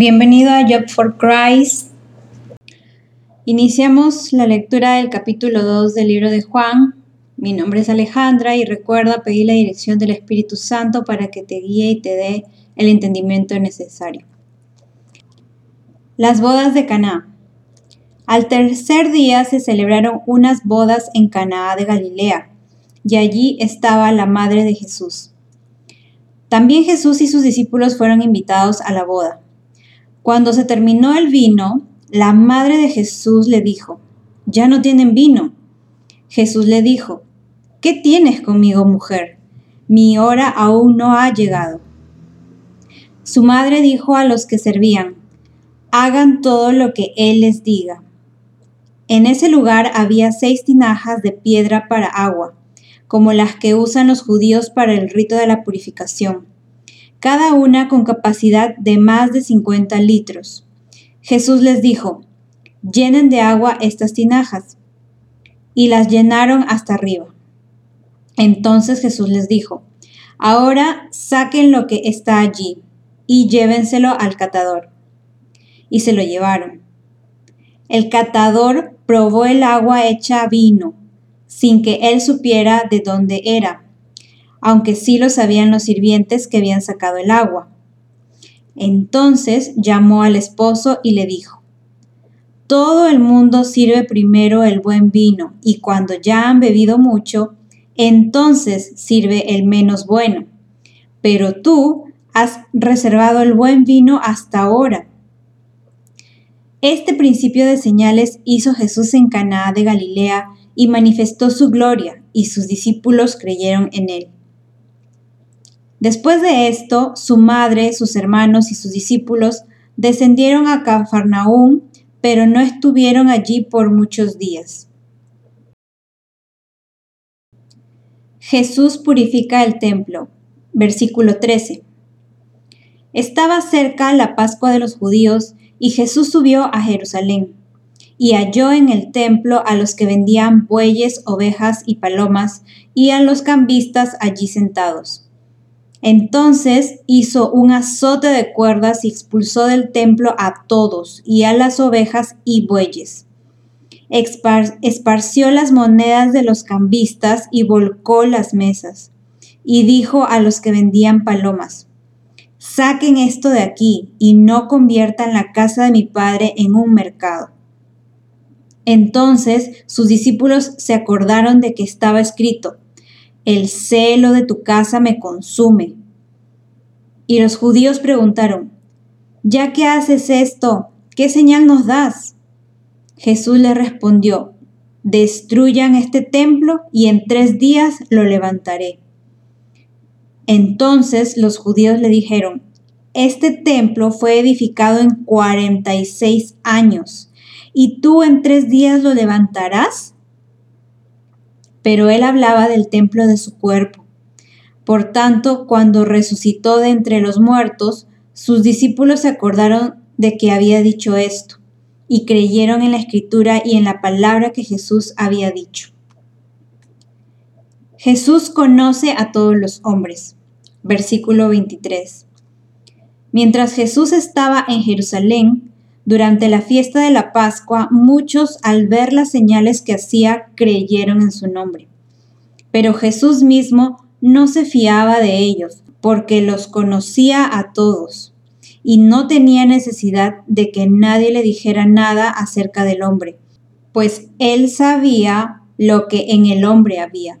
Bienvenido a Job for Christ. Iniciamos la lectura del capítulo 2 del libro de Juan. Mi nombre es Alejandra y recuerda pedir la dirección del Espíritu Santo para que te guíe y te dé el entendimiento necesario. Las bodas de Caná. Al tercer día se celebraron unas bodas en Caná de Galilea, y allí estaba la madre de Jesús. También Jesús y sus discípulos fueron invitados a la boda. Cuando se terminó el vino, la madre de Jesús le dijo, ya no tienen vino. Jesús le dijo, ¿qué tienes conmigo, mujer? Mi hora aún no ha llegado. Su madre dijo a los que servían, hagan todo lo que él les diga. En ese lugar había seis tinajas de piedra para agua, como las que usan los judíos para el rito de la purificación cada una con capacidad de más de 50 litros. Jesús les dijo, llenen de agua estas tinajas. Y las llenaron hasta arriba. Entonces Jesús les dijo, ahora saquen lo que está allí y llévenselo al catador. Y se lo llevaron. El catador probó el agua hecha vino, sin que él supiera de dónde era aunque sí lo sabían los sirvientes que habían sacado el agua. Entonces llamó al esposo y le dijo, Todo el mundo sirve primero el buen vino, y cuando ya han bebido mucho, entonces sirve el menos bueno. Pero tú has reservado el buen vino hasta ahora. Este principio de señales hizo Jesús en Caná de Galilea y manifestó su gloria, y sus discípulos creyeron en él. Después de esto, su madre, sus hermanos y sus discípulos descendieron a Cafarnaúm, pero no estuvieron allí por muchos días. Jesús purifica el templo. Versículo 13. Estaba cerca la Pascua de los judíos y Jesús subió a Jerusalén y halló en el templo a los que vendían bueyes, ovejas y palomas y a los cambistas allí sentados entonces hizo un azote de cuerdas y expulsó del templo a todos y a las ovejas y bueyes. esparció las monedas de los cambistas y volcó las mesas. Y dijo a los que vendían palomas, saquen esto de aquí y no conviertan la casa de mi padre en un mercado. Entonces sus discípulos se acordaron de que estaba escrito, el celo de tu casa me consume. Y los judíos preguntaron, ya que haces esto, ¿qué señal nos das? Jesús les respondió, destruyan este templo y en tres días lo levantaré. Entonces los judíos le dijeron, este templo fue edificado en 46 años, ¿y tú en tres días lo levantarás? Pero él hablaba del templo de su cuerpo. Por tanto, cuando resucitó de entre los muertos, sus discípulos se acordaron de que había dicho esto, y creyeron en la escritura y en la palabra que Jesús había dicho. Jesús conoce a todos los hombres. Versículo 23. Mientras Jesús estaba en Jerusalén, durante la fiesta de la Pascua, muchos al ver las señales que hacía creyeron en su nombre. Pero Jesús mismo no se fiaba de ellos, porque los conocía a todos, y no tenía necesidad de que nadie le dijera nada acerca del hombre, pues él sabía lo que en el hombre había.